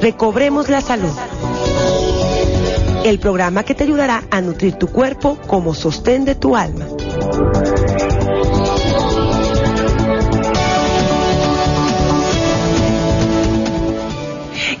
Recobremos la Salud. El programa que te ayudará a nutrir tu cuerpo como sostén de tu alma.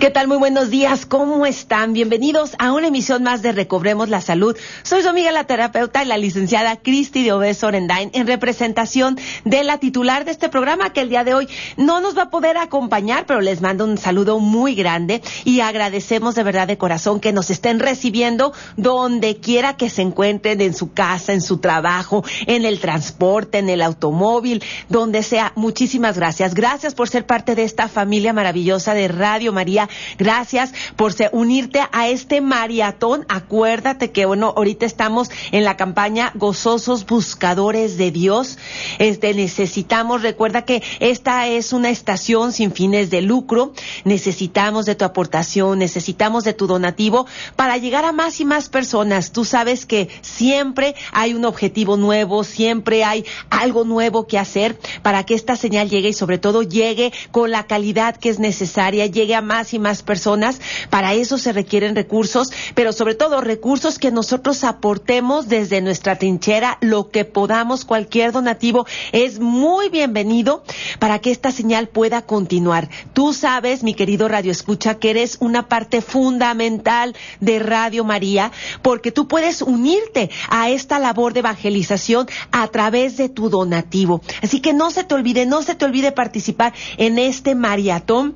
¿Qué tal? Muy buenos días. ¿Cómo están? Bienvenidos a una emisión más de Recobremos la Salud. Soy su amiga la terapeuta y la licenciada Cristi de Obeso Orendain en representación de la titular de este programa que el día de hoy no nos va a poder acompañar, pero les mando un saludo muy grande y agradecemos de verdad de corazón que nos estén recibiendo donde quiera que se encuentren, en su casa, en su trabajo, en el transporte, en el automóvil, donde sea. Muchísimas gracias. Gracias por ser parte de esta familia maravillosa de Radio María Gracias por unirte a este maratón. Acuérdate que, bueno, ahorita estamos en la campaña Gozosos Buscadores de Dios. Este, necesitamos, recuerda que esta es una estación sin fines de lucro. Necesitamos de tu aportación, necesitamos de tu donativo para llegar a más y más personas. Tú sabes que siempre hay un objetivo nuevo, siempre hay algo nuevo que hacer para que esta señal llegue y sobre todo llegue con la calidad que es necesaria, llegue a más y más personas. Para eso se requieren recursos, pero sobre todo recursos que nosotros aportemos desde nuestra trinchera, lo que podamos, cualquier donativo es muy bienvenido para que esta señal pueda continuar. Tú sabes, mi querido Radio Escucha, que eres una parte fundamental de Radio María, porque tú puedes unirte a esta labor de evangelización a través de tu donativo. Así que no se te olvide, no se te olvide participar en este maratón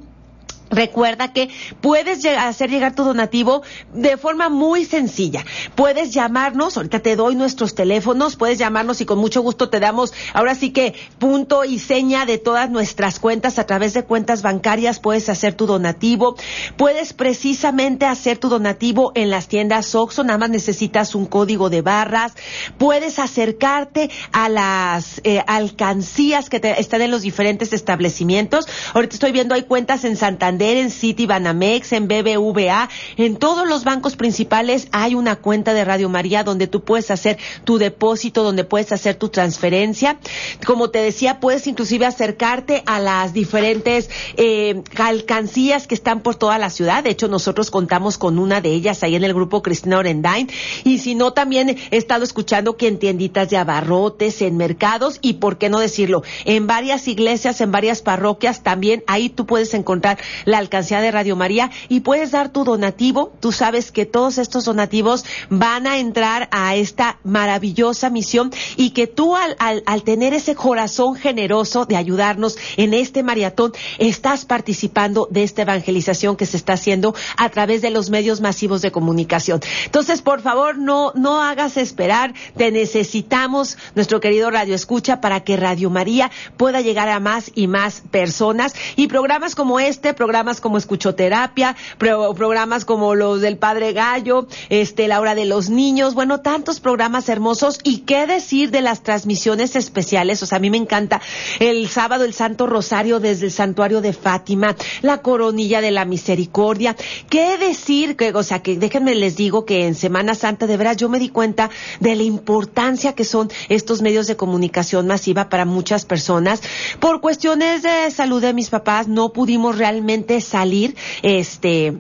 Recuerda que puedes hacer llegar tu donativo de forma muy sencilla. Puedes llamarnos, ahorita te doy nuestros teléfonos, puedes llamarnos y con mucho gusto te damos, ahora sí que punto y seña de todas nuestras cuentas a través de cuentas bancarias, puedes hacer tu donativo. Puedes precisamente hacer tu donativo en las tiendas Oxxo, nada más necesitas un código de barras. Puedes acercarte a las eh, alcancías que están en los diferentes establecimientos. Ahorita estoy viendo, hay cuentas en Santander en City Banamex, en BBVA, en todos los bancos principales hay una cuenta de Radio María donde tú puedes hacer tu depósito, donde puedes hacer tu transferencia. Como te decía, puedes inclusive acercarte a las diferentes eh, alcancías que están por toda la ciudad. De hecho, nosotros contamos con una de ellas ahí en el grupo Cristina Orendain. Y si no, también he estado escuchando que en tienditas de abarrotes, en mercados y, por qué no decirlo, en varias iglesias, en varias parroquias, también ahí tú puedes encontrar la alcancía de Radio María y puedes dar tu donativo. Tú sabes que todos estos donativos van a entrar a esta maravillosa misión y que tú al, al, tener ese corazón generoso de ayudarnos en este maratón, estás participando de esta evangelización que se está haciendo a través de los medios masivos de comunicación. Entonces, por favor, no, no hagas esperar. Te necesitamos, nuestro querido Radio Escucha, para que Radio María pueda llegar a más y más personas y programas como este, programas programas como Escuchoterapia, programas como los del Padre Gallo, este, la hora de los niños, bueno, tantos programas hermosos. Y qué decir de las transmisiones especiales, o sea, a mí me encanta el sábado el Santo Rosario desde el Santuario de Fátima, la Coronilla de la Misericordia, qué decir, que, o sea, que déjenme les digo que en Semana Santa de veras yo me di cuenta de la importancia que son estos medios de comunicación masiva para muchas personas. Por cuestiones de salud de mis papás no pudimos realmente salir, este,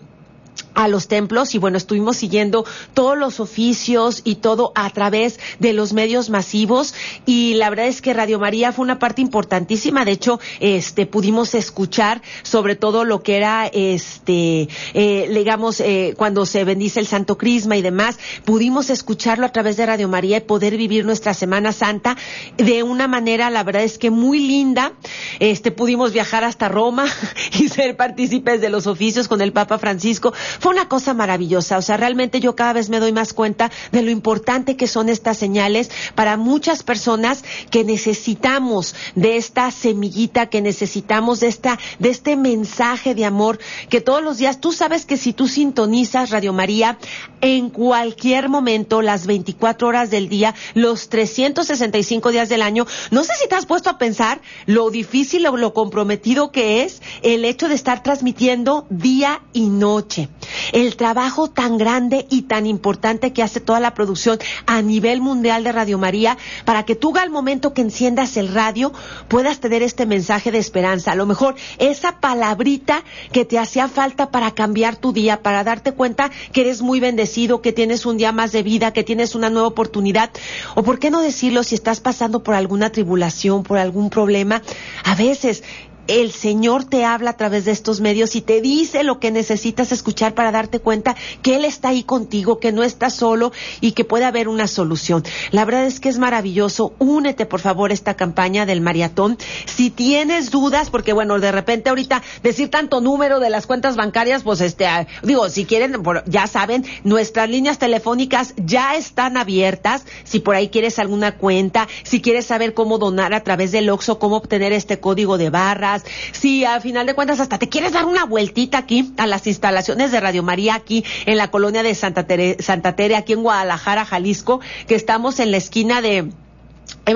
a los templos y bueno, estuvimos siguiendo todos los oficios y todo a través de los medios masivos. Y la verdad es que Radio María fue una parte importantísima, de hecho, este pudimos escuchar sobre todo lo que era este eh, digamos eh, cuando se bendice el Santo Crisma y demás, pudimos escucharlo a través de Radio María y poder vivir nuestra Semana Santa de una manera la verdad es que muy linda. Este pudimos viajar hasta Roma y ser partícipes de los oficios con el Papa Francisco Fue una cosa maravillosa, o sea, realmente yo cada vez me doy más cuenta de lo importante que son estas señales para muchas personas que necesitamos de esta semillita, que necesitamos de esta, de este mensaje de amor, que todos los días, tú sabes que si tú sintonizas Radio María, en cualquier momento, las 24 horas del día, los 365 días del año, no sé si te has puesto a pensar lo difícil o lo comprometido que es el hecho de estar transmitiendo día y noche. El trabajo tan grande y tan importante que hace toda la producción a nivel mundial de Radio María para que tú al momento que enciendas el radio puedas tener este mensaje de esperanza. A lo mejor esa palabrita que te hacía falta para cambiar tu día, para darte cuenta que eres muy bendecido, que tienes un día más de vida, que tienes una nueva oportunidad. O por qué no decirlo si estás pasando por alguna tribulación, por algún problema. A veces el Señor te habla a través de estos medios y te dice lo que necesitas escuchar para darte cuenta que Él está ahí contigo, que no estás solo y que puede haber una solución. La verdad es que es maravilloso. Únete, por favor, a esta campaña del maratón. Si tienes dudas, porque bueno, de repente ahorita decir tanto número de las cuentas bancarias, pues este, ah, digo, si quieren, ya saben, nuestras líneas telefónicas ya están abiertas. Si por ahí quieres alguna cuenta, si quieres saber cómo donar a través del OXO, cómo obtener este código de barra, si a final de cuentas hasta te quieres dar una vueltita aquí a las instalaciones de Radio María aquí en la colonia de Santa Tere, Santa Tere aquí en Guadalajara, Jalisco, que estamos en la esquina de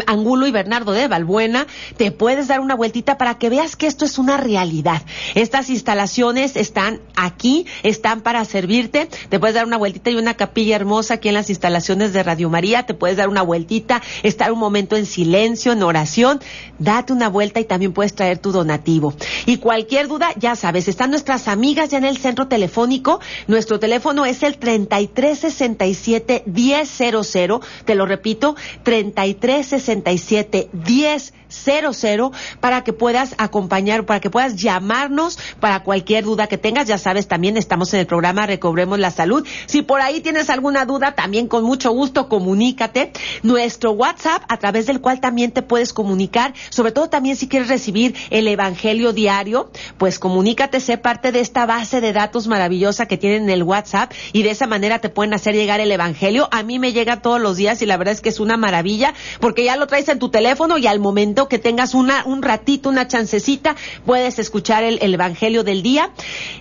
Angulo y Bernardo de Valbuena, te puedes dar una vueltita para que veas que esto es una realidad. Estas instalaciones están aquí, están para servirte. Te puedes dar una vueltita y una capilla hermosa aquí en las instalaciones de Radio María. Te puedes dar una vueltita, estar un momento en silencio, en oración. Date una vuelta y también puedes traer tu donativo. Y cualquier duda, ya sabes, están nuestras amigas ya en el centro telefónico. Nuestro teléfono es el 3367 1000. Te lo repito, 33 67 10 00 para que puedas acompañar, para que puedas llamarnos para cualquier duda que tengas. Ya sabes, también estamos en el programa Recobremos la Salud. Si por ahí tienes alguna duda, también con mucho gusto comunícate. Nuestro WhatsApp, a través del cual también te puedes comunicar, sobre todo también si quieres recibir el Evangelio diario, pues comunícate, sé parte de esta base de datos maravillosa que tienen en el WhatsApp y de esa manera te pueden hacer llegar el Evangelio. A mí me llega todos los días y la verdad es que es una maravilla porque ya lo traes en tu teléfono y al momento que tengas un ratito, una chancecita, puedes escuchar el, el Evangelio del día.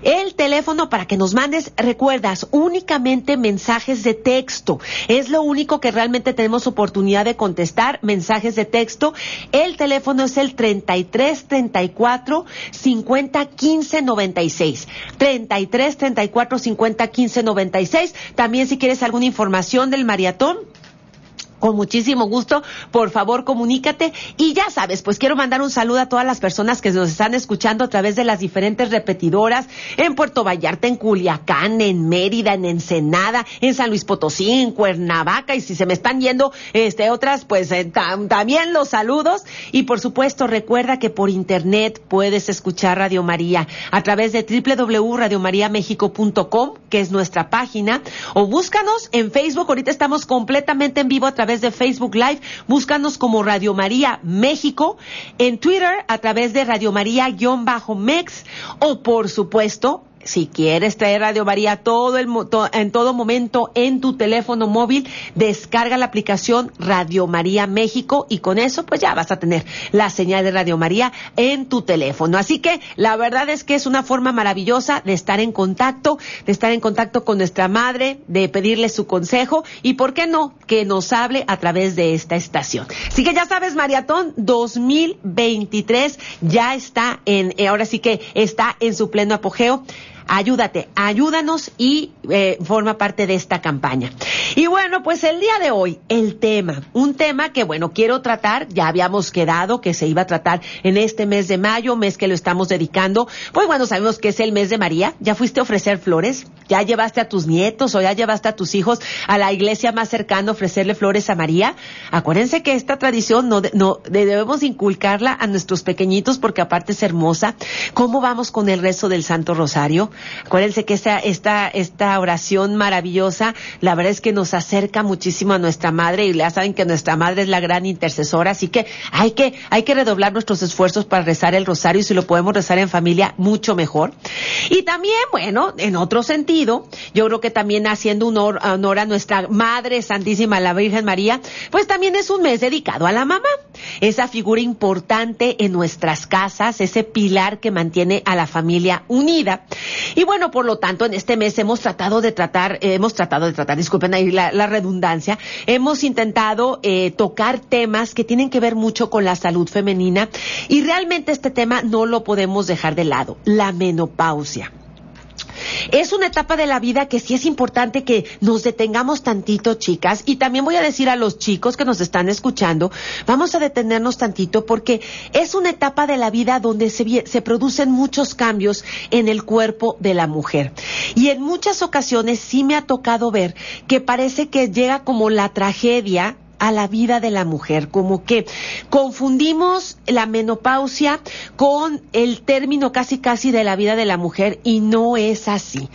El teléfono para que nos mandes, recuerdas, únicamente mensajes de texto. Es lo único que realmente tenemos oportunidad de contestar, mensajes de texto. El teléfono es el 33 34 50 15 96. 33 34 50 15 96. También si quieres alguna información del maratón, con muchísimo gusto, por favor comunícate. Y ya sabes, pues quiero mandar un saludo a todas las personas que nos están escuchando a través de las diferentes repetidoras en Puerto Vallarta, en Culiacán, en Mérida, en Ensenada, en San Luis Potosí, en Cuernavaca y si se me están yendo este otras, pues eh, también los saludos. Y por supuesto recuerda que por internet puedes escuchar Radio María a través de www.radiomariamexico.com, que es nuestra página, o búscanos en Facebook, ahorita estamos completamente en vivo a través través de Facebook Live. Búscanos como Radio María México. En Twitter a través de Radio María-Mex. O por supuesto si quieres traer Radio María todo el, en todo momento en tu teléfono móvil, descarga la aplicación Radio María México y con eso pues ya vas a tener la señal de Radio María en tu teléfono. Así que la verdad es que es una forma maravillosa de estar en contacto, de estar en contacto con nuestra madre, de pedirle su consejo y por qué no, que nos hable a través de esta estación. Así que ya sabes, Maratón 2023 ya está en, eh, ahora sí que está en su pleno apogeo ayúdate, ayúdanos y eh, forma parte de esta campaña. Y bueno, pues el día de hoy, el tema, un tema que bueno, quiero tratar, ya habíamos quedado que se iba a tratar en este mes de mayo, mes que lo estamos dedicando, pues bueno, sabemos que es el mes de María, ya fuiste a ofrecer flores, ya llevaste a tus nietos o ya llevaste a tus hijos a la iglesia más cercana a ofrecerle flores a María. Acuérdense que esta tradición no, no debemos inculcarla a nuestros pequeñitos porque aparte es hermosa. ¿Cómo vamos con el rezo del Santo Rosario? Acuérdense que esta, esta, esta oración maravillosa, la verdad es que nos acerca muchísimo a nuestra madre y ya saben que nuestra madre es la gran intercesora, así que hay que, hay que redoblar nuestros esfuerzos para rezar el rosario y si lo podemos rezar en familia, mucho mejor. Y también, bueno, en otro sentido, yo creo que también haciendo honor, honor a nuestra Madre Santísima, la Virgen María, pues también es un mes dedicado a la mamá, esa figura importante en nuestras casas, ese pilar que mantiene a la familia unida. Y bueno, por lo tanto, en este mes hemos tratado de tratar, eh, hemos tratado de tratar, disculpen ahí la, redundancia, hemos intentado eh, tocar temas que tienen que ver mucho con la salud femenina y realmente este tema no lo podemos dejar de lado, la menopausia. Es una etapa de la vida que sí es importante que nos detengamos tantito, chicas, y también voy a decir a los chicos que nos están escuchando, vamos a detenernos tantito porque es una etapa de la vida donde se, se producen muchos cambios en el cuerpo de la mujer. Y en muchas ocasiones sí me ha tocado ver que parece que llega como la tragedia a la vida de la mujer, como que confundimos la menopausia con el término casi casi de la vida de la mujer y no es así.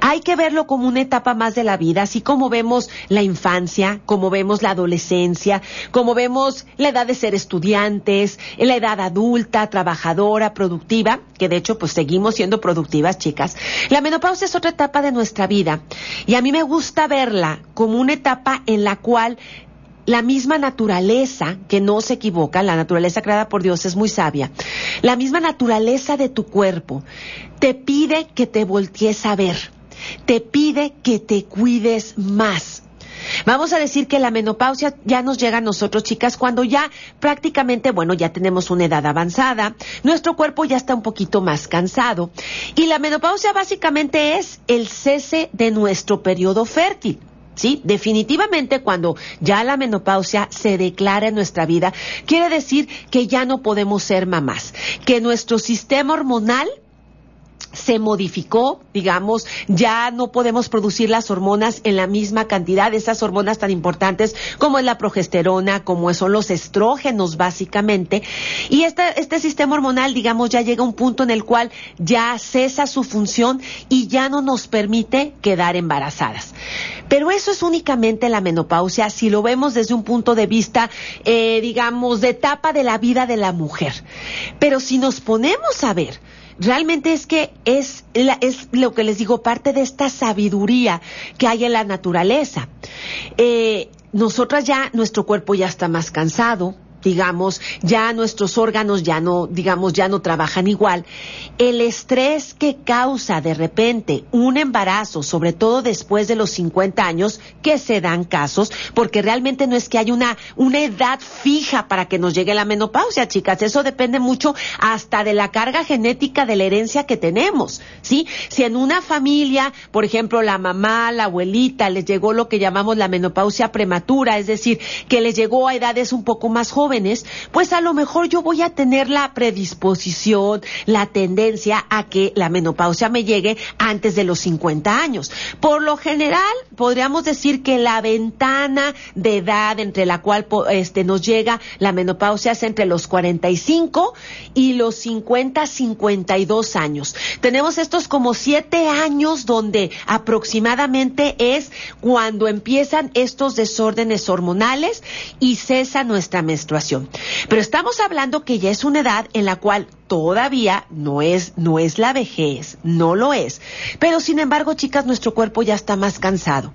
Hay que verlo como una etapa más de la vida, así como vemos la infancia, como vemos la adolescencia, como vemos la edad de ser estudiantes, la edad adulta, trabajadora, productiva, que de hecho pues seguimos siendo productivas, chicas. La menopausia es otra etapa de nuestra vida y a mí me gusta verla como una etapa en la cual la misma naturaleza, que no se equivoca, la naturaleza creada por Dios es muy sabia, la misma naturaleza de tu cuerpo te pide que te voltees a ver, te pide que te cuides más. Vamos a decir que la menopausia ya nos llega a nosotros, chicas, cuando ya prácticamente, bueno, ya tenemos una edad avanzada, nuestro cuerpo ya está un poquito más cansado. Y la menopausia básicamente es el cese de nuestro periodo fértil. Sí, definitivamente cuando ya la menopausia se declara en nuestra vida, quiere decir que ya no podemos ser mamás, que nuestro sistema hormonal se modificó, digamos, ya no podemos producir las hormonas en la misma cantidad, esas hormonas tan importantes como es la progesterona, como son los estrógenos básicamente, y este, sistema hormonal, digamos, ya llega a un punto en el cual ya cesa su función y ya no nos permite quedar embarazadas. Pero eso es únicamente la menopausia si lo vemos desde un punto de vista, eh, digamos, de etapa de la vida de la mujer. Pero si nos ponemos a ver, realmente es que es, es lo que les digo, parte de esta sabiduría que hay en la naturaleza. Eh, nosotras ya, nuestro cuerpo ya está más cansado, digamos, ya nuestros órganos ya no, digamos, ya no trabajan igual. El estrés que causa de repente un embarazo, sobre todo después de los 50 años, que se dan casos, porque realmente no es que haya una, una edad fija para que nos llegue la menopausia, chicas. Eso depende mucho hasta de la carga genética de la herencia que tenemos, ¿sí? Si en una familia, por ejemplo, la mamá, la abuelita, les llegó lo que llamamos la menopausia prematura, es decir, que les llegó a edades un poco más jóvenes, pues a lo mejor yo voy a tener la predisposición, la tendencia a que la menopausia me llegue antes de los 50 años. Por lo general, podríamos decir que la ventana de edad entre la cual este, nos llega la menopausia es entre los 45 y los 50, 52 años. Tenemos estos como siete años donde aproximadamente es cuando empiezan estos desórdenes hormonales y cesa nuestra menstruación. Pero estamos hablando que ya es una edad en la cual todavía no es, no es la vejez, no lo es. Pero sin embargo, chicas, nuestro cuerpo ya está más cansado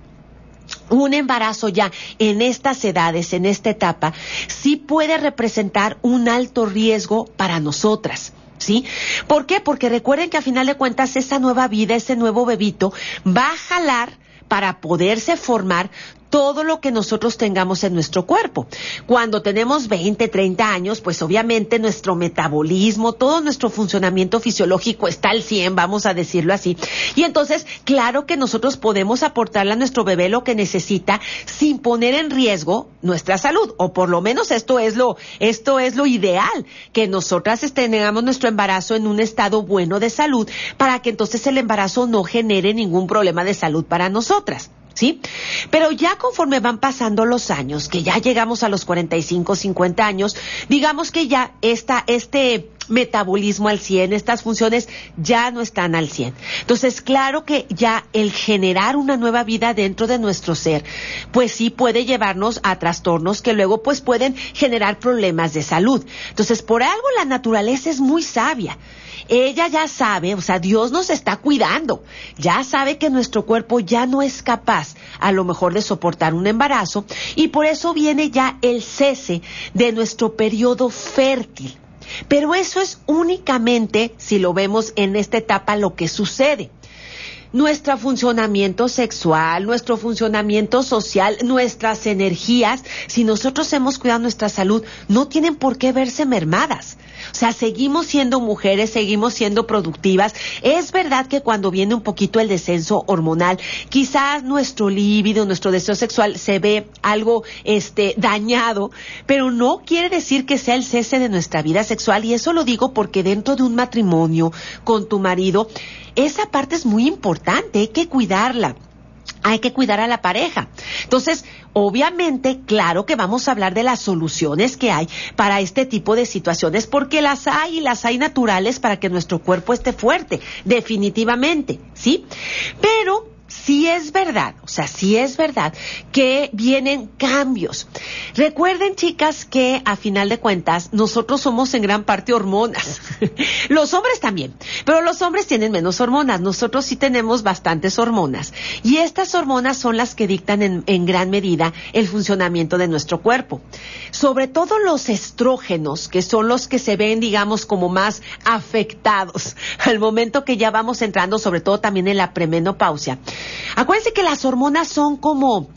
un embarazo ya en estas edades, en esta etapa, sí puede representar un alto riesgo para nosotras. ¿Sí? ¿Por qué? Porque recuerden que a final de cuentas esa nueva vida, ese nuevo bebito, va a jalar para poderse formar todo lo que nosotros tengamos en nuestro cuerpo. Cuando tenemos 20, 30 años, pues obviamente nuestro metabolismo, todo nuestro funcionamiento fisiológico está al 100, vamos a decirlo así. Y entonces, claro que nosotros podemos aportarle a nuestro bebé lo que necesita sin poner en riesgo nuestra salud, o por lo menos esto es lo, esto es lo ideal, que nosotras tengamos nuestro embarazo en un estado bueno de salud para que entonces el embarazo no genere ningún problema de salud para nosotras. ¿Sí? Pero ya conforme van pasando los años, que ya llegamos a los 45, 50 años, digamos que ya esta, este metabolismo al 100, estas funciones ya no están al 100. Entonces, claro que ya el generar una nueva vida dentro de nuestro ser, pues sí puede llevarnos a trastornos que luego pues pueden generar problemas de salud. Entonces, por algo la naturaleza es muy sabia ella ya sabe, o sea, Dios nos está cuidando, ya sabe que nuestro cuerpo ya no es capaz a lo mejor de soportar un embarazo y por eso viene ya el cese de nuestro periodo fértil. Pero eso es únicamente, si lo vemos en esta etapa, lo que sucede nuestro funcionamiento sexual, nuestro funcionamiento social, nuestras energías, si nosotros hemos cuidado nuestra salud, no tienen por qué verse mermadas. O sea, seguimos siendo mujeres, seguimos siendo productivas. Es verdad que cuando viene un poquito el descenso hormonal, quizás nuestro líbido, nuestro deseo sexual se ve algo este dañado, pero no quiere decir que sea el cese de nuestra vida sexual y eso lo digo porque dentro de un matrimonio con tu marido, esa parte es muy importante, hay que cuidarla hay que cuidar a la pareja. Entonces, obviamente, claro que vamos a hablar de las soluciones que hay para este tipo de situaciones, porque las hay y las hay naturales para que nuestro cuerpo esté fuerte, definitivamente, ¿sí? Pero sí es verdad, o sea, sí es verdad que vienen cambios. Recuerden, chicas, que a final de cuentas nosotros somos en gran parte hormonas. los hombres también, pero los hombres tienen menos hormonas. Nosotros sí tenemos bastantes hormonas. Y estas hormonas son las que dictan en, en gran medida el funcionamiento de nuestro cuerpo. Sobre todo los estrógenos, que son los que se ven, digamos, como más afectados al momento que ya vamos entrando, sobre todo también en la premenopausia Acuérdense que las hormonas son como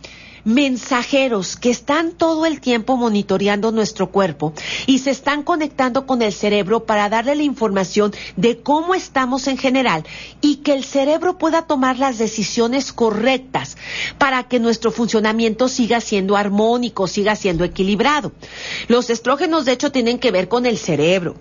mensajeros que están todo el tiempo monitoreando nuestro cuerpo y se están conectando con el cerebro para darle la información de cómo estamos en general y que el cerebro pueda tomar las decisiones correctas para que nuestro funcionamiento siga siendo armónico, siga siendo equilibrado. Los estrógenos de hecho tienen que ver con el cerebro,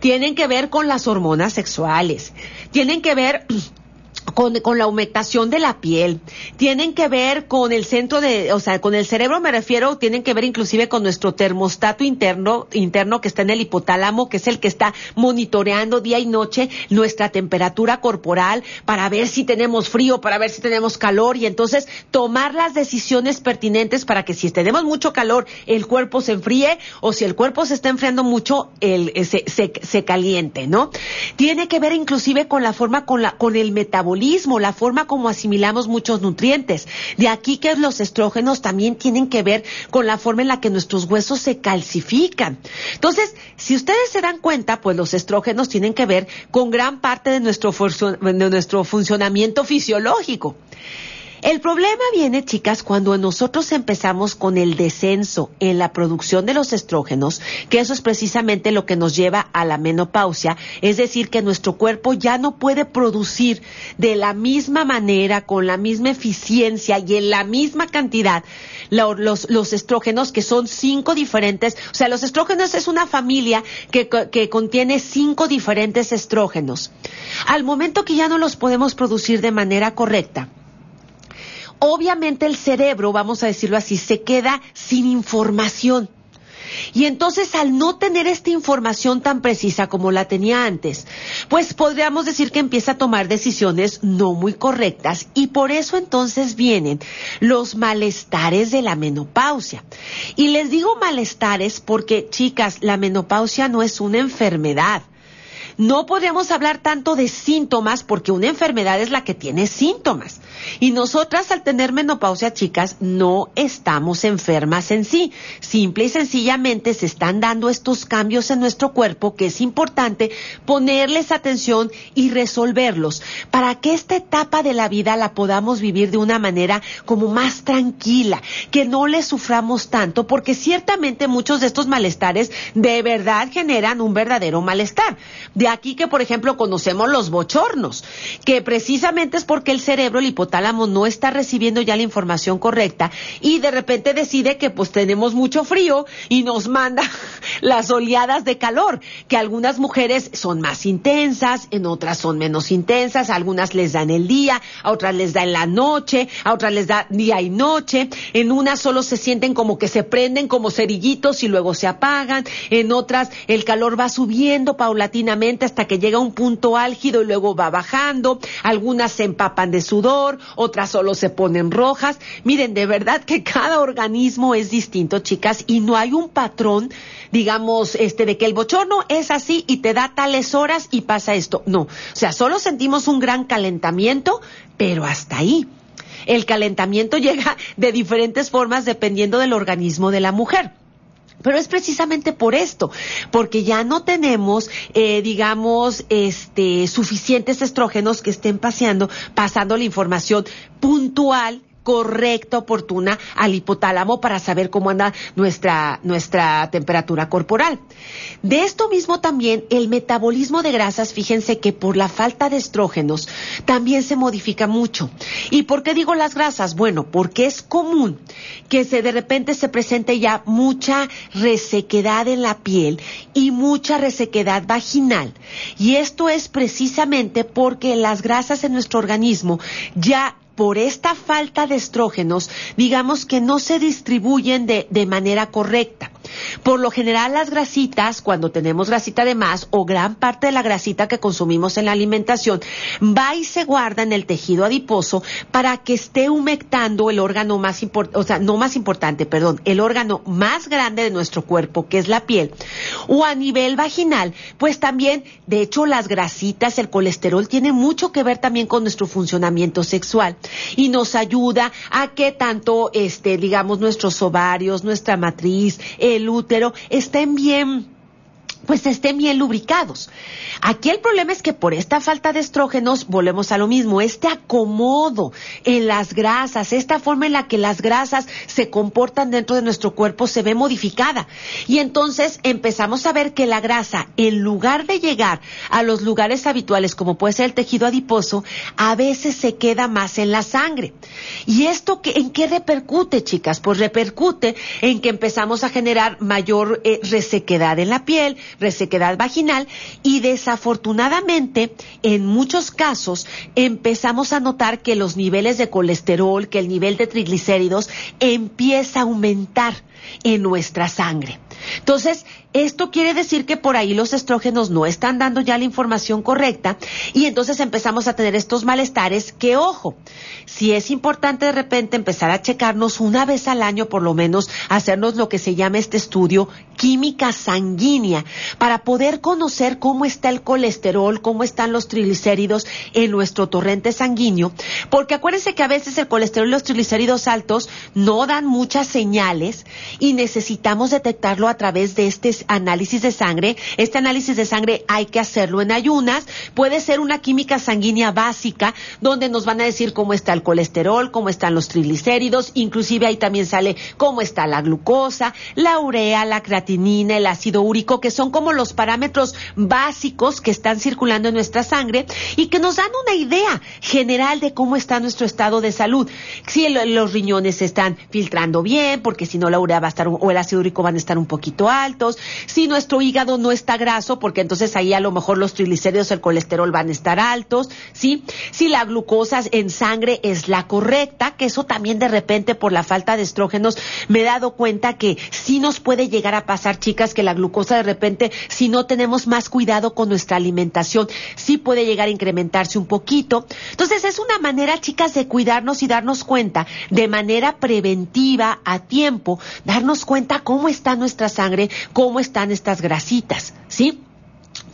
tienen que ver con las hormonas sexuales, tienen que ver con, con, la humectación de la piel, tienen que ver con el centro de, o sea, con el cerebro me refiero, tienen que ver inclusive con nuestro termostato interno, interno que está en el hipotálamo, que es el que está monitoreando día y noche nuestra temperatura corporal para ver si tenemos frío, para ver si tenemos calor y entonces tomar las decisiones pertinentes para que si tenemos mucho calor el cuerpo se enfríe o si el cuerpo se está enfriando mucho el, eh, se, se, se caliente, ¿no? Tiene que ver inclusive con la forma, con la, con el metabolismo la forma como asimilamos muchos nutrientes. De aquí que los estrógenos también tienen que ver con la forma en la que nuestros huesos se calcifican. Entonces, si ustedes se dan cuenta, pues los estrógenos tienen que ver con gran parte de nuestro, de nuestro funcionamiento fisiológico. El problema viene, chicas, cuando nosotros empezamos con el descenso en la producción de los estrógenos, que eso es precisamente lo que nos lleva a la menopausia, es decir, que nuestro cuerpo ya no puede producir de la misma manera, con la misma eficiencia y en la misma cantidad los, los estrógenos, que son cinco diferentes, o sea, los estrógenos es una familia que, que contiene cinco diferentes estrógenos. Al momento que ya no los podemos producir de manera correcta, obviamente el cerebro, vamos a decirlo así, se queda sin información. Y entonces al no tener esta información tan precisa como la tenía antes, pues podríamos decir que empieza a tomar decisiones no muy correctas y por eso entonces vienen los malestares de la menopausia. Y les digo malestares porque, chicas, la menopausia no es una enfermedad. No podríamos hablar tanto de síntomas porque una enfermedad es la que tiene síntomas. Y nosotras al tener menopausia, chicas, no estamos enfermas en sí. Simple y sencillamente se están dando estos cambios en nuestro cuerpo que es importante ponerles atención y resolverlos para que esta etapa de la vida la podamos vivir de una manera como más tranquila, que no le suframos tanto, porque ciertamente muchos de estos malestares de verdad generan un verdadero malestar. Aquí que, por ejemplo, conocemos los bochornos, que precisamente es porque el cerebro, el hipotálamo, no está recibiendo ya la información correcta y de repente decide que pues tenemos mucho frío y nos manda las oleadas de calor, que algunas mujeres son más intensas, en otras son menos intensas, algunas les dan el día, a otras les da en la noche, a otras les da día y noche, en unas solo se sienten como que se prenden como cerillitos y luego se apagan, en otras el calor va subiendo paulatinamente hasta que llega a un punto álgido y luego va bajando, algunas se empapan de sudor, otras solo se ponen rojas. Miren, de verdad que cada organismo es distinto, chicas, y no hay un patrón, digamos, este, de que el bochorno es así y te da tales horas y pasa esto. No. O sea, solo sentimos un gran calentamiento, pero hasta ahí. El calentamiento llega de diferentes formas dependiendo del organismo de la mujer. Pero es precisamente por esto, porque ya no tenemos, eh, digamos, este, suficientes estrógenos que estén paseando, pasando la información puntual correcta, oportuna al hipotálamo para saber cómo anda nuestra, nuestra temperatura corporal. De esto mismo también el metabolismo de grasas, fíjense que por la falta de estrógenos también se modifica mucho. ¿Y por qué digo las grasas? Bueno, porque es común que se de repente se presente ya mucha resequedad en la piel y mucha resequedad vaginal. Y esto es precisamente porque las grasas en nuestro organismo ya por esta falta de estrógenos, digamos que no se distribuyen de, de manera correcta. Por lo general las grasitas, cuando tenemos grasita de más o gran parte de la grasita que consumimos en la alimentación, va y se guarda en el tejido adiposo para que esté humectando el órgano más importante, o sea, no más importante, perdón, el órgano más grande de nuestro cuerpo, que es la piel. O a nivel vaginal, pues también, de hecho, las grasitas, el colesterol tiene mucho que ver también con nuestro funcionamiento sexual y nos ayuda a que tanto, este, digamos, nuestros ovarios, nuestra matriz, el útero estén bien pues estén bien lubricados. Aquí el problema es que por esta falta de estrógenos volvemos a lo mismo, este acomodo en las grasas, esta forma en la que las grasas se comportan dentro de nuestro cuerpo se ve modificada. Y entonces empezamos a ver que la grasa, en lugar de llegar a los lugares habituales como puede ser el tejido adiposo, a veces se queda más en la sangre. ¿Y esto en qué repercute, chicas? Pues repercute en que empezamos a generar mayor eh, resequedad en la piel, resequedad vaginal y desafortunadamente en muchos casos empezamos a notar que los niveles de colesterol, que el nivel de triglicéridos empieza a aumentar en nuestra sangre. Entonces, esto quiere decir que por ahí los estrógenos no están dando ya la información correcta y entonces empezamos a tener estos malestares que, ojo, si es importante de repente empezar a checarnos una vez al año por lo menos, hacernos lo que se llama este estudio química sanguínea para poder conocer cómo está el colesterol, cómo están los triglicéridos en nuestro torrente sanguíneo, porque acuérdense que a veces el colesterol y los triglicéridos altos no dan muchas señales y necesitamos detectarlo a través de este análisis de sangre. Este análisis de sangre hay que hacerlo en ayunas. Puede ser una química sanguínea básica donde nos van a decir cómo está el colesterol, cómo están los triglicéridos, inclusive ahí también sale cómo está la glucosa, la urea, la creatinina, el ácido úrico, que son como los parámetros básicos que están circulando en nuestra sangre y que nos dan una idea general de cómo está nuestro estado de salud. Si los riñones se están filtrando bien, porque si no la urea va a estar o el ácido úrico van a estar un poquito altos, si nuestro hígado no está graso, porque entonces ahí a lo mejor los triglicéridos, el colesterol van a estar altos, ¿sí? Si la glucosa en sangre es la correcta, que eso también de repente por la falta de estrógenos me he dado cuenta que sí nos puede llegar a pasar, chicas, que la glucosa de repente, si no tenemos más cuidado con nuestra alimentación, sí puede llegar a incrementarse un poquito. Entonces es una manera, chicas, de cuidarnos y darnos cuenta de manera preventiva, a tiempo, darnos cuenta cómo está nuestra sangre, cómo están estas grasitas, ¿sí?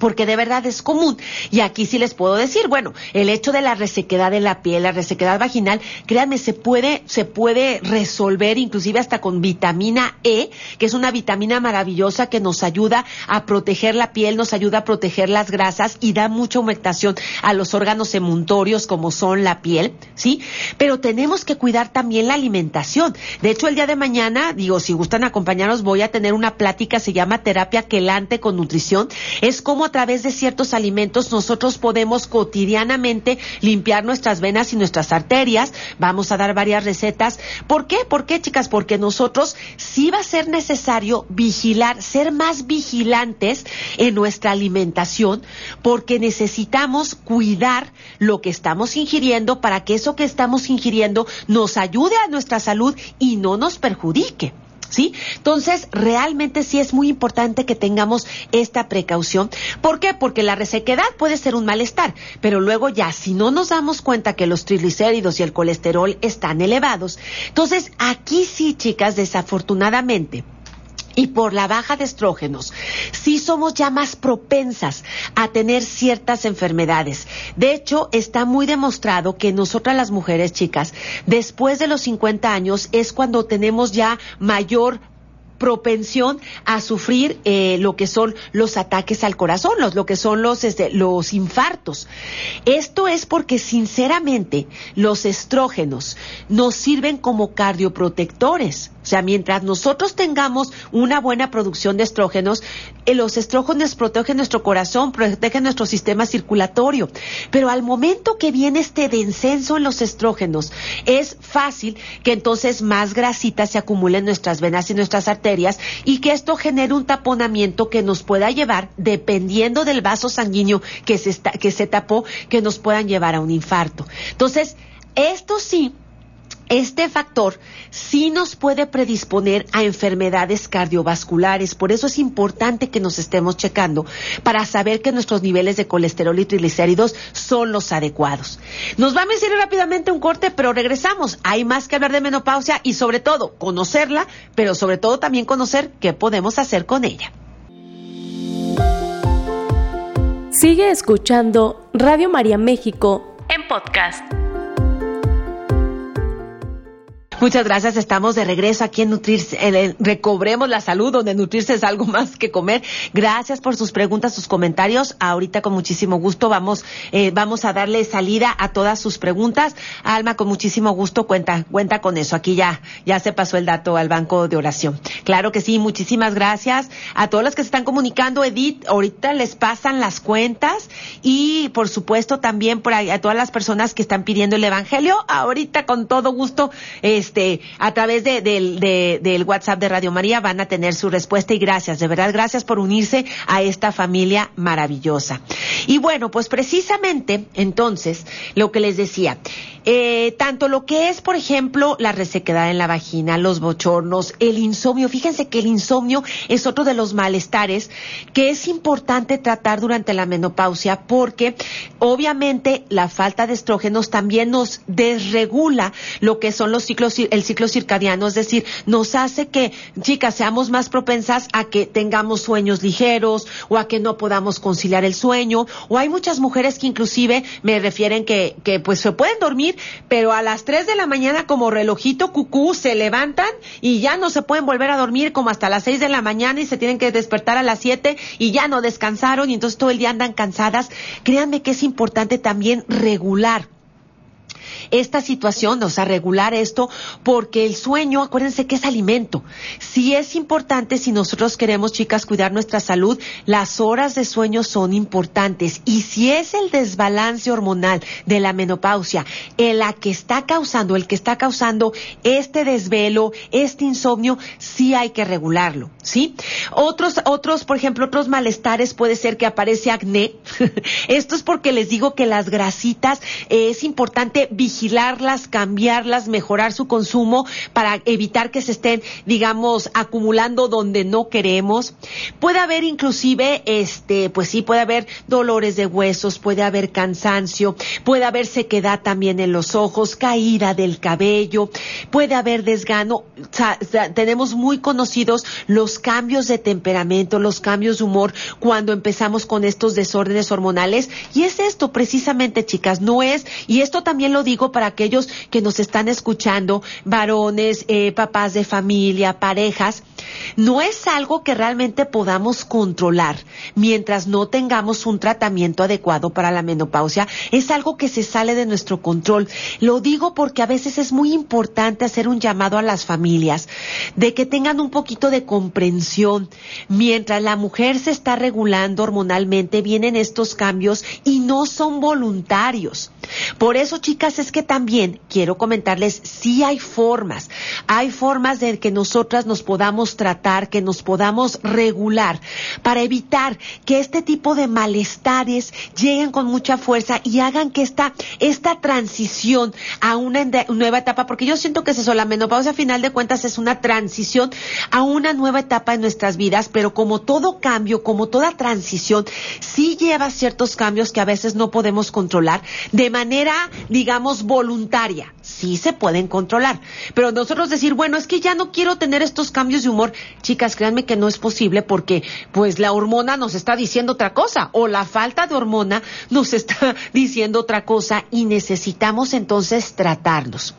Porque de verdad es común. Y aquí sí les puedo decir, bueno, el hecho de la resequedad de la piel, la resequedad vaginal, créanme, se puede, se puede resolver inclusive hasta con vitamina E, que es una vitamina maravillosa que nos ayuda a proteger la piel, nos ayuda a proteger las grasas y da mucha humectación a los órganos emuntorios como son la piel, ¿sí? Pero tenemos que cuidar también la alimentación. De hecho, el día de mañana, digo, si gustan acompañarnos, voy a tener una plática, se llama terapia quelante con nutrición. Es como través de ciertos alimentos nosotros podemos cotidianamente limpiar nuestras venas y nuestras arterias. Vamos a dar varias recetas. ¿Por qué? ¿Por qué, chicas? Porque nosotros sí va a ser necesario vigilar, ser más vigilantes en nuestra alimentación, porque necesitamos cuidar lo que estamos ingiriendo para que eso que estamos ingiriendo nos ayude a nuestra salud y no nos perjudique. ¿Sí? Entonces, realmente sí es muy importante que tengamos esta precaución. ¿Por qué? Porque la resequedad puede ser un malestar, pero luego ya, si no nos damos cuenta que los triglicéridos y el colesterol están elevados, entonces aquí sí, chicas, desafortunadamente, y por la baja de estrógenos, sí somos ya más propensas a tener ciertas enfermedades. De hecho, está muy demostrado que nosotras las mujeres chicas, después de los 50 años es cuando tenemos ya mayor propensión a sufrir eh, lo que son los ataques al corazón, los, lo que son los, este, los infartos. Esto es porque sinceramente los estrógenos nos sirven como cardioprotectores. O sea, mientras nosotros tengamos una buena producción de estrógenos, eh, los estrógenos protegen nuestro corazón, protegen nuestro sistema circulatorio. Pero al momento que viene este descenso en los estrógenos, es fácil que entonces más grasita se acumule en nuestras venas y nuestras arterias y que esto genere un taponamiento que nos pueda llevar, dependiendo del vaso sanguíneo que se, que se tapó, que nos puedan llevar a un infarto. Entonces, esto sí este factor sí nos puede predisponer a enfermedades cardiovasculares. Por eso es importante que nos estemos checando para saber que nuestros niveles de colesterol y triglicéridos son los adecuados. Nos va a decir rápidamente un corte, pero regresamos. Hay más que hablar de menopausia y sobre todo conocerla, pero sobre todo también conocer qué podemos hacer con ella. Sigue escuchando Radio María México en podcast. Muchas gracias. Estamos de regreso aquí en Nutrirse, en Recobremos la Salud, donde nutrirse es algo más que comer. Gracias por sus preguntas, sus comentarios. Ahorita con muchísimo gusto vamos, eh, vamos a darle salida a todas sus preguntas. Alma, con muchísimo gusto cuenta, cuenta con eso. Aquí ya, ya se pasó el dato al banco de oración. Claro que sí. Muchísimas gracias a todos los que se están comunicando. Edith, ahorita les pasan las cuentas y por supuesto también por ahí, a todas las personas que están pidiendo el evangelio. Ahorita con todo gusto, este, a través de, del WhatsApp de Radio María van a tener su respuesta y gracias, de verdad, gracias por unirse a esta familia maravillosa. Y bueno, pues precisamente entonces, lo que les decía, eh, tanto lo que es, por ejemplo, la resequedad en la vagina, los bochornos, el insomnio. Fíjense que el insomnio es otro de los malestares que es importante tratar durante la menopausia porque obviamente la falta de estrógenos también nos desregula lo que son los ciclos, el ciclo circadiano, es decir, nos hace que, chicas, seamos más propensas a que tengamos sueños ligeros o a que no podamos conciliar el sueño. O hay muchas mujeres que inclusive me refieren que, que pues se pueden dormir pero a las 3 de la mañana como relojito cucú se levantan y ya no se pueden volver a dormir como hasta las 6 de la mañana y se tienen que despertar a las 7 y ya no descansaron y entonces todo el día andan cansadas. Créanme que es importante también regular esta situación, o sea, regular esto, porque el sueño, acuérdense que es alimento. Si es importante, si nosotros queremos, chicas, cuidar nuestra salud, las horas de sueño son importantes. Y si es el desbalance hormonal de la menopausia, el la que está causando, el que está causando este desvelo, este insomnio, sí hay que regularlo, ¿sí? Otros, otros, por ejemplo, otros malestares puede ser que aparece acné. Esto es porque les digo que las grasitas eh, es importante vigilarlas, cambiarlas, mejorar su consumo para evitar que se estén, digamos, acumulando donde no queremos. Puede haber inclusive, este, pues sí, puede haber dolores de huesos, puede haber cansancio, puede haber sequedad también en los ojos, caída del cabello, puede haber desgano. tenemos muy conocidos los cambios de temperamento, los cambios de humor cuando empezamos con estos desórdenes hormonales. Y es esto precisamente, chicas, no es, y esto también lo digo para aquellos que nos están escuchando, varones, eh, papás de familia, parejas, no es algo que realmente podamos controlar mientras no tengamos un tratamiento adecuado para la menopausia. Es algo que se sale de nuestro control. Lo digo porque a veces es muy importante hacer un llamado a las familias de que tengan un poquito de comprensión. Mientras la mujer se está regulando hormonalmente, vienen estos cambios y no son voluntarios. Por eso, chicas, es que también quiero comentarles, sí hay formas, hay formas de que nosotras nos podamos tratar, que nos podamos regular para evitar que este tipo de malestares lleguen con mucha fuerza y hagan que esta, esta transición a una nueva etapa, porque yo siento que es eso, la menopausia a final de cuentas es una transición a una nueva etapa en nuestras vidas, pero como todo cambio, como toda transición, sí lleva ciertos cambios que a veces no podemos controlar de manera, digamos, voluntaria. Sí se pueden controlar. Pero nosotros decir, bueno, es que ya no quiero tener estos cambios de humor. Chicas, créanme que no es posible porque, pues, la hormona nos está diciendo otra cosa o la falta de hormona nos está diciendo otra cosa y necesitamos entonces tratarlos.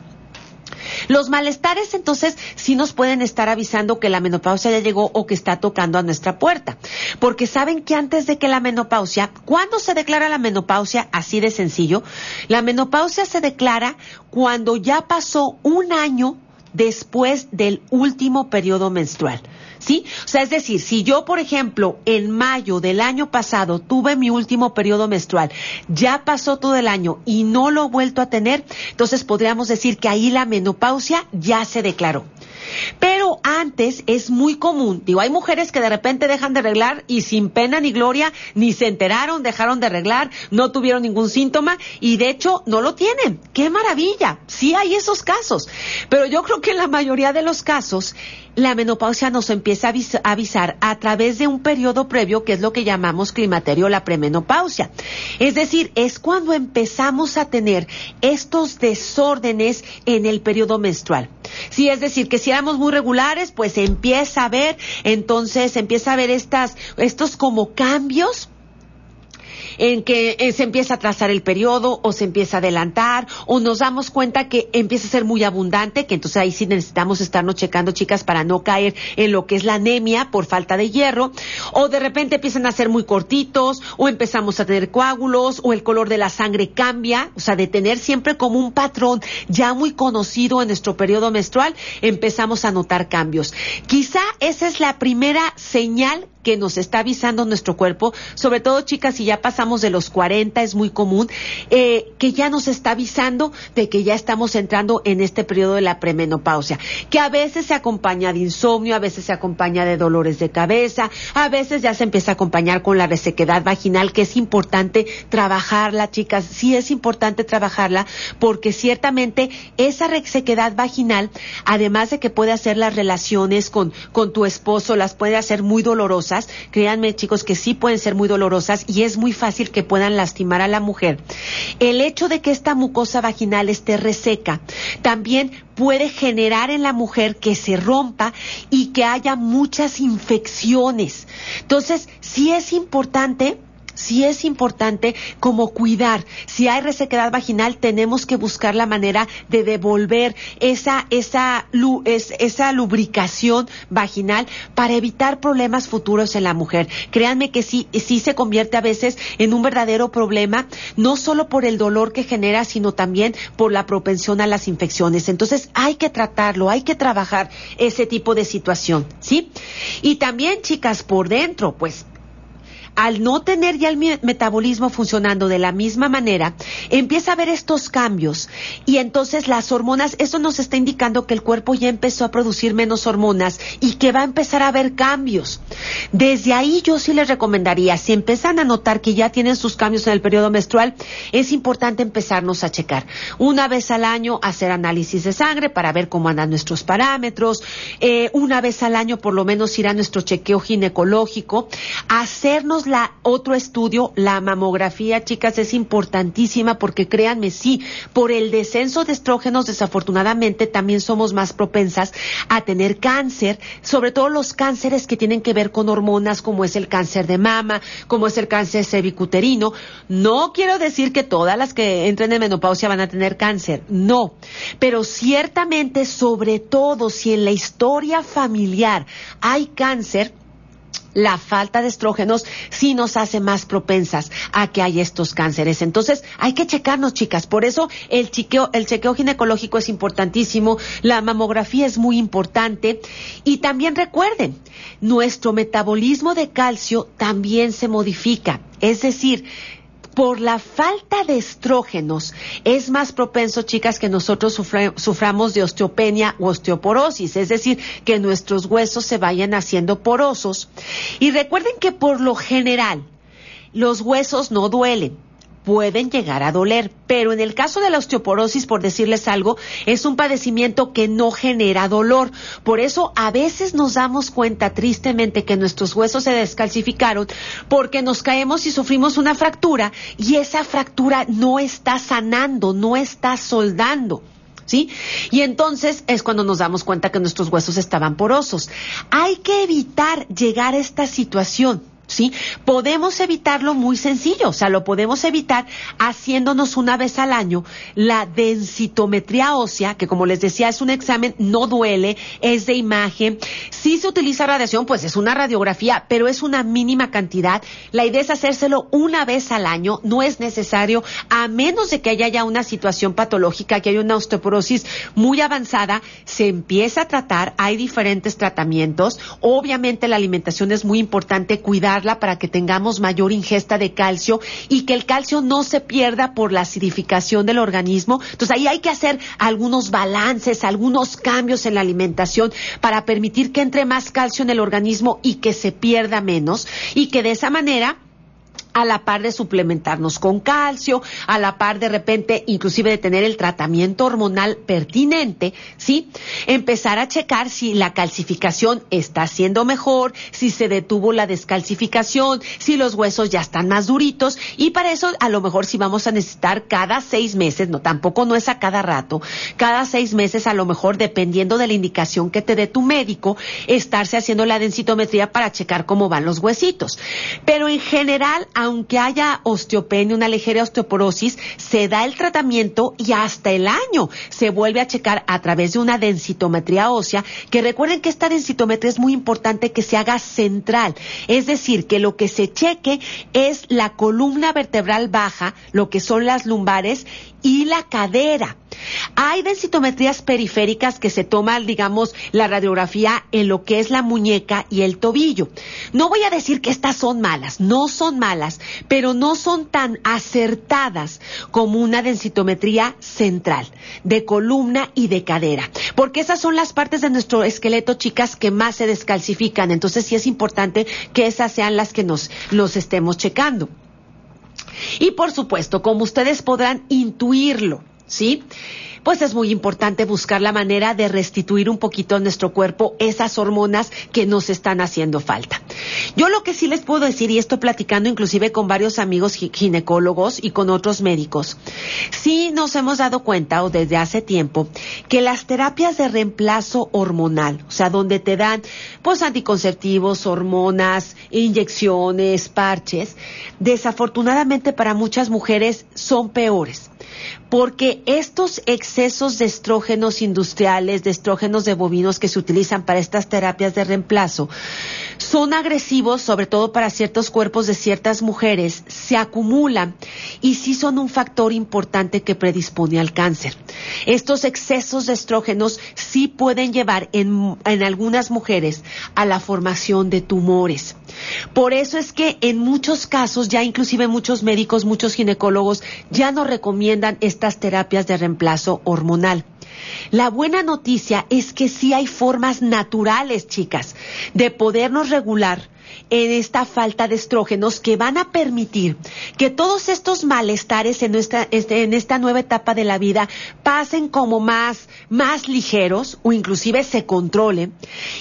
Los malestares entonces sí nos pueden estar avisando que la menopausia ya llegó o que está tocando a nuestra puerta. Porque saben que antes de que la menopausia, ¿cuándo se declara la menopausia? Así de sencillo. La menopausia se declara cuando ya pasó un año después del último periodo menstrual. ¿Sí? O sea, es decir, si yo, por ejemplo, en mayo del año pasado tuve mi último periodo menstrual, ya pasó todo el año y no lo he vuelto a tener, entonces podríamos decir que ahí la menopausia ya se declaró. Pero antes es muy común, digo, hay mujeres que de repente dejan de arreglar y sin pena ni gloria, ni se enteraron, dejaron de arreglar, no tuvieron ningún síntoma y de hecho no lo tienen. ¡Qué maravilla! Sí hay esos casos. Pero yo creo que en la mayoría de los casos la menopausia nos empieza a avisar a través de un periodo previo que es lo que llamamos climaterio, la premenopausia. Es decir, es cuando empezamos a tener estos desórdenes en el periodo menstrual. Sí, es decir, que si éramos muy regulares, pues empieza a ver, entonces empieza a ver estas, estos como cambios en que eh, se empieza a trazar el periodo o se empieza a adelantar o nos damos cuenta que empieza a ser muy abundante, que entonces ahí sí necesitamos estarnos checando, chicas, para no caer en lo que es la anemia por falta de hierro, o de repente empiezan a ser muy cortitos, o empezamos a tener coágulos, o el color de la sangre cambia, o sea, de tener siempre como un patrón ya muy conocido en nuestro periodo menstrual, empezamos a notar cambios. Quizá esa es la primera señal que nos está avisando nuestro cuerpo, sobre todo chicas, si ya pasamos de los 40, es muy común, eh, que ya nos está avisando de que ya estamos entrando en este periodo de la premenopausia, que a veces se acompaña de insomnio, a veces se acompaña de dolores de cabeza, a veces ya se empieza a acompañar con la resequedad vaginal, que es importante trabajarla, chicas, sí es importante trabajarla, porque ciertamente esa resequedad vaginal, además de que puede hacer las relaciones con, con tu esposo, las puede hacer muy dolorosas, créanme chicos que sí pueden ser muy dolorosas y es muy fácil que puedan lastimar a la mujer. El hecho de que esta mucosa vaginal esté reseca también puede generar en la mujer que se rompa y que haya muchas infecciones. Entonces, sí es importante sí es importante como cuidar. Si hay resequedad vaginal, tenemos que buscar la manera de devolver esa, esa, esa lubricación vaginal para evitar problemas futuros en la mujer. Créanme que sí, sí se convierte a veces en un verdadero problema, no solo por el dolor que genera, sino también por la propensión a las infecciones. Entonces hay que tratarlo, hay que trabajar ese tipo de situación, ¿sí? Y también, chicas, por dentro, pues al no tener ya el metabolismo funcionando de la misma manera, empieza a haber estos cambios y entonces las hormonas, eso nos está indicando que el cuerpo ya empezó a producir menos hormonas y que va a empezar a haber cambios. Desde ahí yo sí les recomendaría, si empiezan a notar que ya tienen sus cambios en el periodo menstrual, es importante empezarnos a checar. Una vez al año hacer análisis de sangre para ver cómo andan nuestros parámetros, eh, una vez al año por lo menos ir a nuestro chequeo ginecológico, hacernos la otro estudio, la mamografía, chicas, es importantísima porque créanme, sí, por el descenso de estrógenos, desafortunadamente también somos más propensas a tener cáncer, sobre todo los cánceres que tienen que ver con hormonas, como es el cáncer de mama, como es el cáncer cervicuterino. No quiero decir que todas las que entren en menopausia van a tener cáncer, no, pero ciertamente, sobre todo si en la historia familiar hay cáncer, la falta de estrógenos sí nos hace más propensas a que haya estos cánceres. Entonces, hay que checarnos, chicas. Por eso el chequeo, el chequeo ginecológico es importantísimo, la mamografía es muy importante. Y también recuerden, nuestro metabolismo de calcio también se modifica. Es decir, por la falta de estrógenos es más propenso, chicas, que nosotros suframos de osteopenia o osteoporosis, es decir, que nuestros huesos se vayan haciendo porosos. Y recuerden que por lo general los huesos no duelen pueden llegar a doler, pero en el caso de la osteoporosis, por decirles algo, es un padecimiento que no genera dolor. Por eso a veces nos damos cuenta tristemente que nuestros huesos se descalcificaron porque nos caemos y sufrimos una fractura y esa fractura no está sanando, no está soldando. ¿Sí? Y entonces es cuando nos damos cuenta que nuestros huesos estaban porosos. Hay que evitar llegar a esta situación. ¿Sí? Podemos evitarlo muy sencillo, o sea, lo podemos evitar haciéndonos una vez al año la densitometría ósea, que como les decía es un examen, no duele, es de imagen. Si se utiliza radiación, pues es una radiografía, pero es una mínima cantidad. La idea es hacérselo una vez al año, no es necesario, a menos de que haya ya una situación patológica, que haya una osteoporosis muy avanzada, se empieza a tratar, hay diferentes tratamientos. Obviamente la alimentación es muy importante, cuidar para que tengamos mayor ingesta de calcio y que el calcio no se pierda por la acidificación del organismo. Entonces ahí hay que hacer algunos balances, algunos cambios en la alimentación para permitir que entre más calcio en el organismo y que se pierda menos y que de esa manera a la par de suplementarnos con calcio, a la par de repente inclusive de tener el tratamiento hormonal pertinente, ¿sí? Empezar a checar si la calcificación está siendo mejor, si se detuvo la descalcificación, si los huesos ya están más duritos y para eso a lo mejor si vamos a necesitar cada seis meses, no tampoco no es a cada rato, cada seis meses a lo mejor dependiendo de la indicación que te dé tu médico, estarse haciendo la densitometría para checar cómo van los huesitos. Pero en general, aunque haya osteopenia, una ligera osteoporosis, se da el tratamiento y hasta el año se vuelve a checar a través de una densitometría ósea, que recuerden que esta densitometría es muy importante que se haga central, es decir, que lo que se cheque es la columna vertebral baja, lo que son las lumbares y la cadera. Hay densitometrías periféricas que se toman, digamos, la radiografía en lo que es la muñeca y el tobillo. No voy a decir que estas son malas, no son malas, pero no son tan acertadas como una densitometría central, de columna y de cadera, porque esas son las partes de nuestro esqueleto, chicas, que más se descalcifican. Entonces sí es importante que esas sean las que nos, nos estemos checando. Y por supuesto, como ustedes podrán intuirlo, ¿sí? Pues es muy importante buscar la manera de restituir un poquito a nuestro cuerpo esas hormonas que nos están haciendo falta. Yo lo que sí les puedo decir, y estoy platicando inclusive con varios amigos ginecólogos y con otros médicos, sí nos hemos dado cuenta, o desde hace tiempo, que las terapias de reemplazo hormonal, o sea, donde te dan pues anticonceptivos, hormonas, inyecciones, parches, desafortunadamente para muchas mujeres son peores porque estos excesos de estrógenos industriales, de estrógenos de bovinos que se utilizan para estas terapias de reemplazo, son agresivos, sobre todo para ciertos cuerpos de ciertas mujeres, se acumulan y sí son un factor importante que predispone al cáncer. Estos excesos de estrógenos sí pueden llevar en, en algunas mujeres a la formación de tumores. Por eso es que en muchos casos, ya inclusive muchos médicos, muchos ginecólogos ya no recomiendan estas terapias de reemplazo hormonal. La buena noticia es que sí hay formas naturales, chicas, de podernos regular en esta falta de estrógenos que van a permitir que todos estos malestares en, este, esta nueva etapa de la vida pasen como más, más ligeros o inclusive se controlen.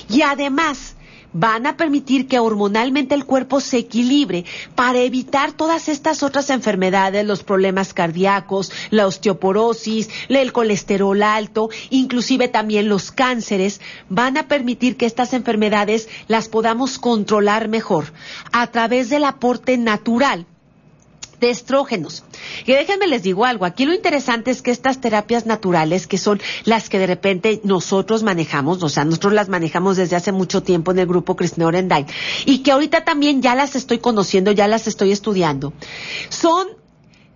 Y además, van a permitir que hormonalmente el cuerpo se equilibre para evitar todas estas otras enfermedades, los problemas cardíacos, la osteoporosis, el colesterol alto, inclusive también los cánceres, van a permitir que estas enfermedades las podamos controlar mejor a través del aporte natural de estrógenos. Y déjenme les digo algo, aquí lo interesante es que estas terapias naturales, que son las que de repente nosotros manejamos, o sea, nosotros las manejamos desde hace mucho tiempo en el grupo Cristina Orendain, y que ahorita también ya las estoy conociendo, ya las estoy estudiando, son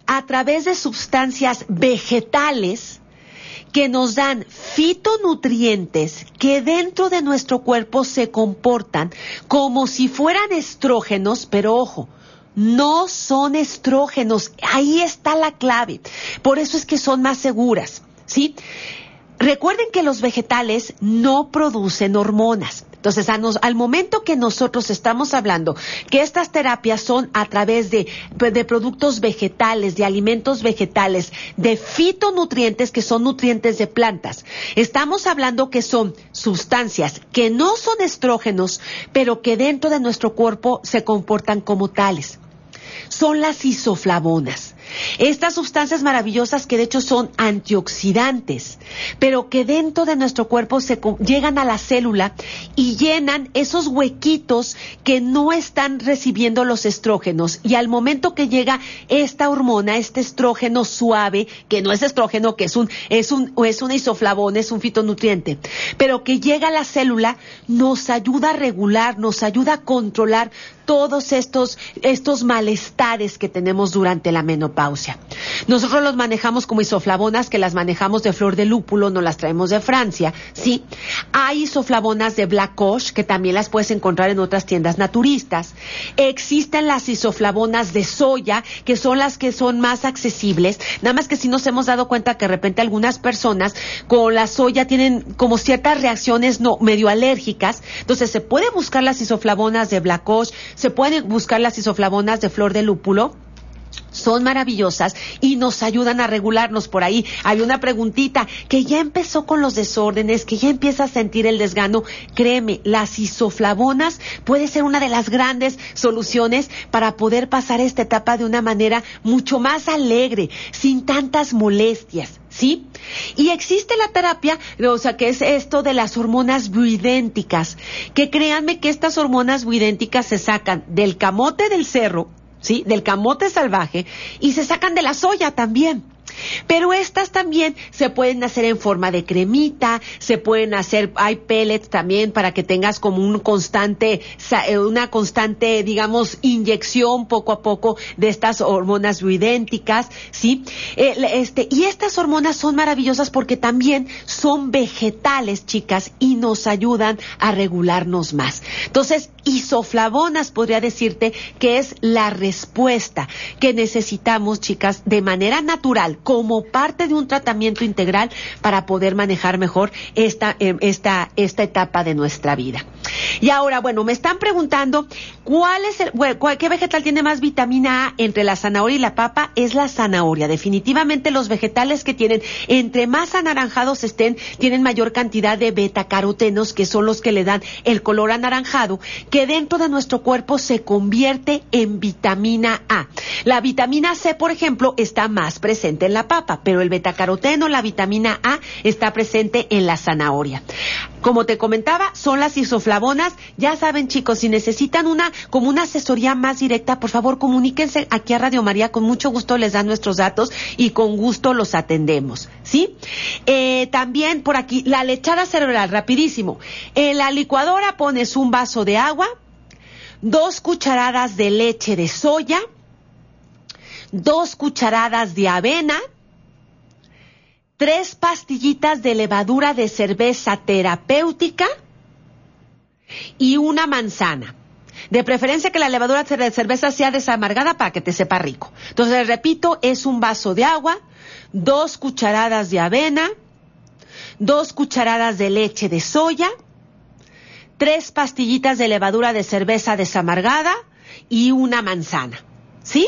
a través de sustancias vegetales, que nos dan fitonutrientes que dentro de nuestro cuerpo se comportan como si fueran estrógenos, pero ojo, no son estrógenos. Ahí está la clave. Por eso es que son más seguras, ¿sí? Recuerden que los vegetales no producen hormonas. Entonces, al momento que nosotros estamos hablando que estas terapias son a través de, de, productos vegetales, de alimentos vegetales, de fitonutrientes que son nutrientes de plantas, estamos hablando que son sustancias que no son estrógenos, pero que dentro de nuestro cuerpo se comportan como tales son las isoflavonas. Estas sustancias maravillosas que de hecho son antioxidantes, pero que dentro de nuestro cuerpo se llegan a la célula y llenan esos huequitos que no están recibiendo los estrógenos. Y al momento que llega esta hormona, este estrógeno suave, que no es estrógeno, que es un, es un, es es un fitonutriente, pero que llega a la célula, nos ayuda a regular, nos ayuda a controlar todos estos, estos malestares que tenemos durante la menopausia. Nosotros los manejamos como isoflavonas, que las manejamos de flor de lúpulo, no las traemos de Francia, ¿sí? Hay isoflavonas de Black que también las puedes encontrar en otras tiendas naturistas. Existen las isoflavonas de soya, que son las que son más accesibles. Nada más que si nos hemos dado cuenta que de repente algunas personas con la soya tienen como ciertas reacciones no medio alérgicas. Entonces se puede buscar las isoflavonas de Black se pueden buscar las isoflavonas de flor de lúpulo son maravillosas y nos ayudan a regularnos por ahí. Hay una preguntita que ya empezó con los desórdenes, que ya empieza a sentir el desgano. Créeme, las isoflavonas puede ser una de las grandes soluciones para poder pasar esta etapa de una manera mucho más alegre, sin tantas molestias. ¿sí? Y existe la terapia, o sea, que es esto de las hormonas bioidénticas, que créanme que estas hormonas bioidénticas se sacan del camote del cerro, ¿sí? Del camote salvaje y se sacan de la soya también. Pero estas también se pueden hacer en forma de cremita, se pueden hacer, hay pellets también para que tengas como un constante, eh, una constante, digamos, inyección poco a poco de estas hormonas bioidénticas, ¿sí? Eh, este, y estas hormonas son maravillosas porque también son vegetales, chicas, y nos ayudan a regularnos más. Entonces, isoflavonas podría decirte que es la respuesta que necesitamos, chicas, de manera natural como parte de un tratamiento integral para poder manejar mejor esta, eh, esta, esta etapa de nuestra vida. Y ahora, bueno, me están preguntando cuál es qué vegetal tiene más vitamina A entre la zanahoria y la papa. Es la zanahoria. Definitivamente los vegetales que tienen, entre más anaranjados estén, tienen mayor cantidad de betacarotenos, que son los que le dan el color anaranjado, que dentro de nuestro cuerpo se convierte en vitamina A. La vitamina C, por ejemplo, está más presente en la papa, pero el betacaroteno, la vitamina A, está presente en la zanahoria. Como te comentaba, son las isoflavonas. Ya saben, chicos, si necesitan una, como una asesoría más directa, por favor, comuníquense aquí a Radio María. Con mucho gusto les dan nuestros datos y con gusto los atendemos. ¿Sí? Eh, también por aquí, la lechada cerebral, rapidísimo. En la licuadora pones un vaso de agua, dos cucharadas de leche de soya, dos cucharadas de avena, tres pastillitas de levadura de cerveza terapéutica y una manzana. De preferencia que la levadura de cerveza sea desamargada para que te sepa rico. Entonces, repito, es un vaso de agua, dos cucharadas de avena, dos cucharadas de leche de soya, tres pastillitas de levadura de cerveza desamargada y una manzana. ¿Sí?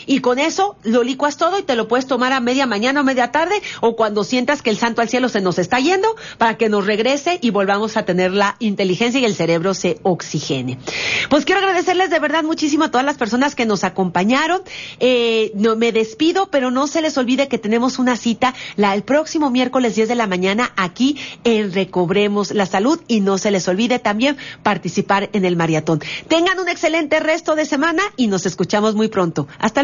y con eso lo licuas todo y te lo puedes tomar a media mañana o media tarde o cuando sientas que el santo al cielo se nos está yendo para que nos regrese y volvamos a tener la inteligencia y el cerebro se oxigene. Pues quiero agradecerles de verdad muchísimo a todas las personas que nos acompañaron. Eh, no, me despido, pero no se les olvide que tenemos una cita el próximo miércoles 10 de la mañana aquí en Recobremos la Salud y no se les olvide también participar en el maratón. Tengan un excelente resto de semana y nos escuchamos muy pronto. Hasta